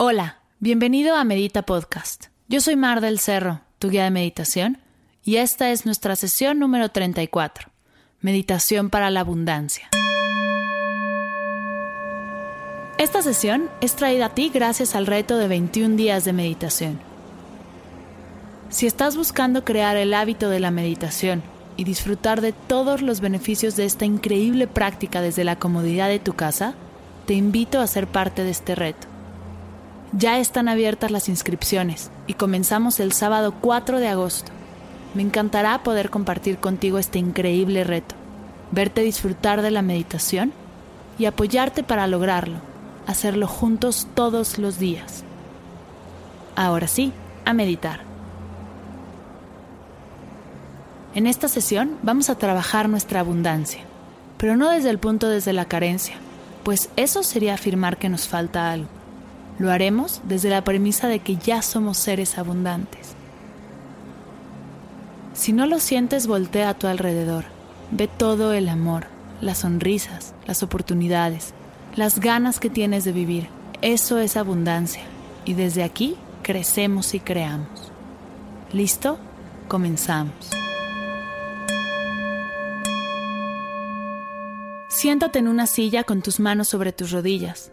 Hola, bienvenido a Medita Podcast. Yo soy Mar del Cerro, tu guía de meditación, y esta es nuestra sesión número 34, Meditación para la Abundancia. Esta sesión es traída a ti gracias al reto de 21 días de meditación. Si estás buscando crear el hábito de la meditación y disfrutar de todos los beneficios de esta increíble práctica desde la comodidad de tu casa, te invito a ser parte de este reto. Ya están abiertas las inscripciones y comenzamos el sábado 4 de agosto. Me encantará poder compartir contigo este increíble reto, verte disfrutar de la meditación y apoyarte para lograrlo, hacerlo juntos todos los días. Ahora sí, a meditar. En esta sesión vamos a trabajar nuestra abundancia, pero no desde el punto desde la carencia, pues eso sería afirmar que nos falta algo. Lo haremos desde la premisa de que ya somos seres abundantes. Si no lo sientes, voltea a tu alrededor. Ve todo el amor, las sonrisas, las oportunidades, las ganas que tienes de vivir. Eso es abundancia. Y desde aquí crecemos y creamos. ¿Listo? Comenzamos. Siéntate en una silla con tus manos sobre tus rodillas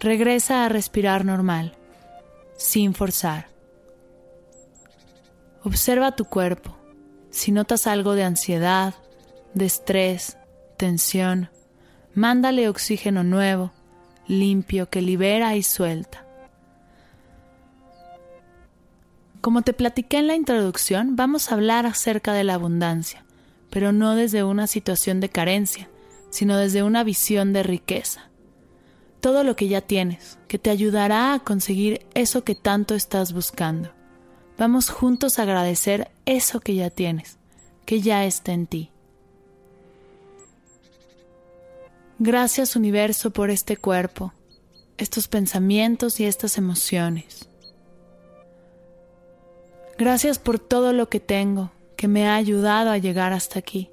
Regresa a respirar normal, sin forzar. Observa tu cuerpo. Si notas algo de ansiedad, de estrés, tensión, mándale oxígeno nuevo, limpio, que libera y suelta. Como te platiqué en la introducción, vamos a hablar acerca de la abundancia, pero no desde una situación de carencia, sino desde una visión de riqueza todo lo que ya tienes, que te ayudará a conseguir eso que tanto estás buscando. Vamos juntos a agradecer eso que ya tienes, que ya está en ti. Gracias universo por este cuerpo, estos pensamientos y estas emociones. Gracias por todo lo que tengo, que me ha ayudado a llegar hasta aquí.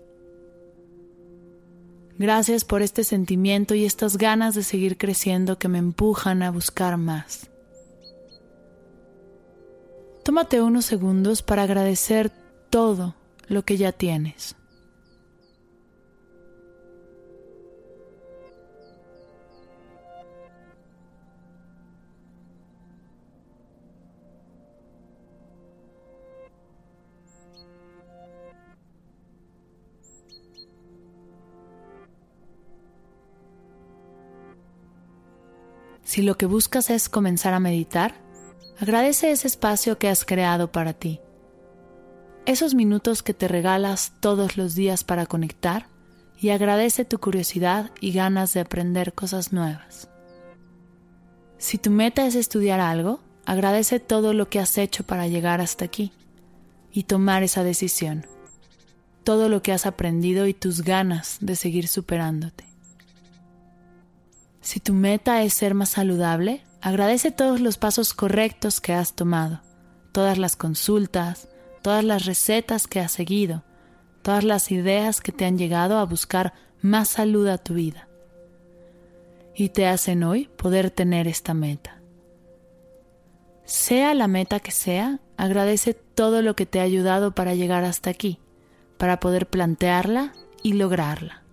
Gracias por este sentimiento y estas ganas de seguir creciendo que me empujan a buscar más. Tómate unos segundos para agradecer todo lo que ya tienes. Si lo que buscas es comenzar a meditar, agradece ese espacio que has creado para ti. Esos minutos que te regalas todos los días para conectar y agradece tu curiosidad y ganas de aprender cosas nuevas. Si tu meta es estudiar algo, agradece todo lo que has hecho para llegar hasta aquí y tomar esa decisión. todo lo que has aprendido y tus ganas de seguir superándote. Si tu meta es ser más saludable, agradece todos los pasos correctos que has tomado, todas las consultas, todas las recetas que has seguido, todas las ideas que te han llegado a buscar más salud a tu vida. Y te hacen hoy poder tener esta meta. Sea la meta que sea, agradece todo lo que te ha ayudado para llegar hasta aquí, para poder plantearla y lograrla.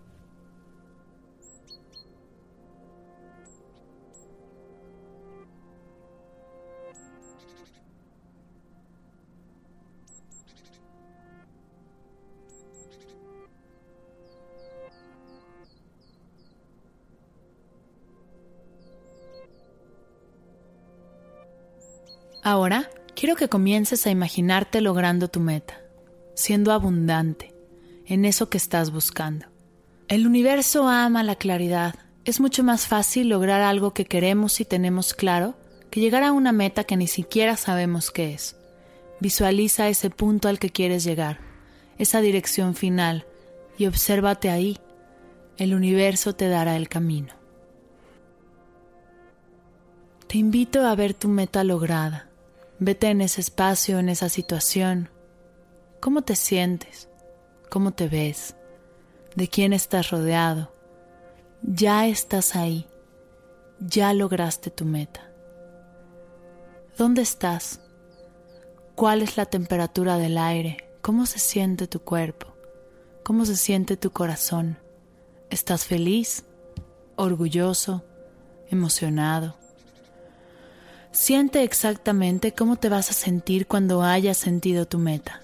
Ahora quiero que comiences a imaginarte logrando tu meta, siendo abundante en eso que estás buscando. El universo ama la claridad. Es mucho más fácil lograr algo que queremos y tenemos claro que llegar a una meta que ni siquiera sabemos qué es. Visualiza ese punto al que quieres llegar, esa dirección final, y obsérvate ahí. El universo te dará el camino. Te invito a ver tu meta lograda Vete en ese espacio, en esa situación. ¿Cómo te sientes? ¿Cómo te ves? ¿De quién estás rodeado? Ya estás ahí. Ya lograste tu meta. ¿Dónde estás? ¿Cuál es la temperatura del aire? ¿Cómo se siente tu cuerpo? ¿Cómo se siente tu corazón? ¿Estás feliz? ¿Orgulloso? ¿Emocionado? Siente exactamente cómo te vas a sentir cuando hayas sentido tu meta.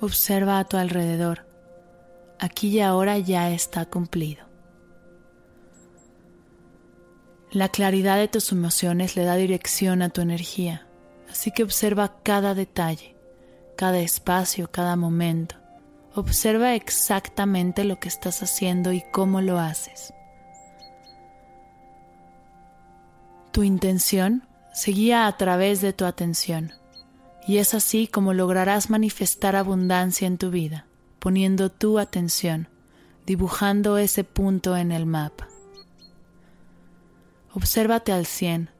Observa a tu alrededor. Aquí y ahora ya está cumplido. La claridad de tus emociones le da dirección a tu energía, así que observa cada detalle, cada espacio, cada momento. Observa exactamente lo que estás haciendo y cómo lo haces. Tu intención se guía a través de tu atención, y es así como lograrás manifestar abundancia en tu vida, poniendo tu atención, dibujando ese punto en el mapa. Obsérvate al cien,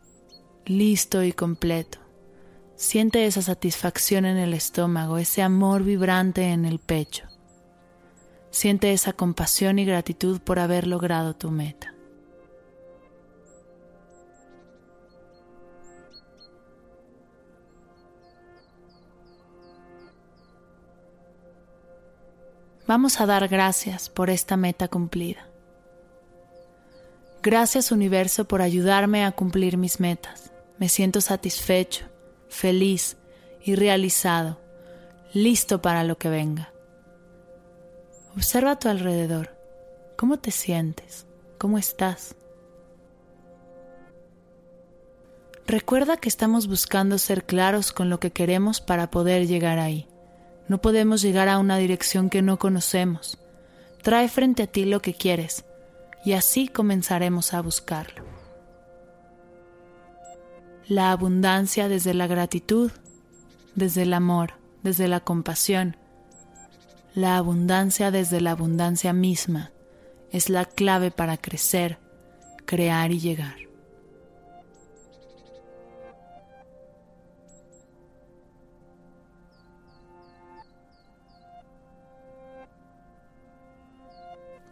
listo y completo. Siente esa satisfacción en el estómago, ese amor vibrante en el pecho. Siente esa compasión y gratitud por haber logrado tu meta. Vamos a dar gracias por esta meta cumplida. Gracias universo por ayudarme a cumplir mis metas. Me siento satisfecho, feliz y realizado, listo para lo que venga. Observa a tu alrededor. ¿Cómo te sientes? ¿Cómo estás? Recuerda que estamos buscando ser claros con lo que queremos para poder llegar ahí. No podemos llegar a una dirección que no conocemos. Trae frente a ti lo que quieres y así comenzaremos a buscarlo. La abundancia desde la gratitud, desde el amor, desde la compasión. La abundancia desde la abundancia misma es la clave para crecer, crear y llegar.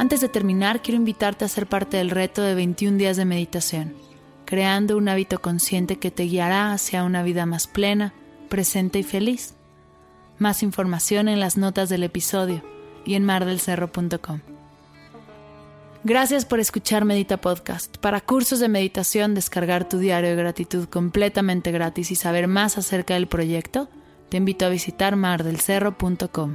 Antes de terminar, quiero invitarte a ser parte del reto de 21 días de meditación, creando un hábito consciente que te guiará hacia una vida más plena, presente y feliz. Más información en las notas del episodio y en mardelcerro.com. Gracias por escuchar Medita Podcast. Para cursos de meditación, descargar tu diario de gratitud completamente gratis y saber más acerca del proyecto, te invito a visitar mardelcerro.com.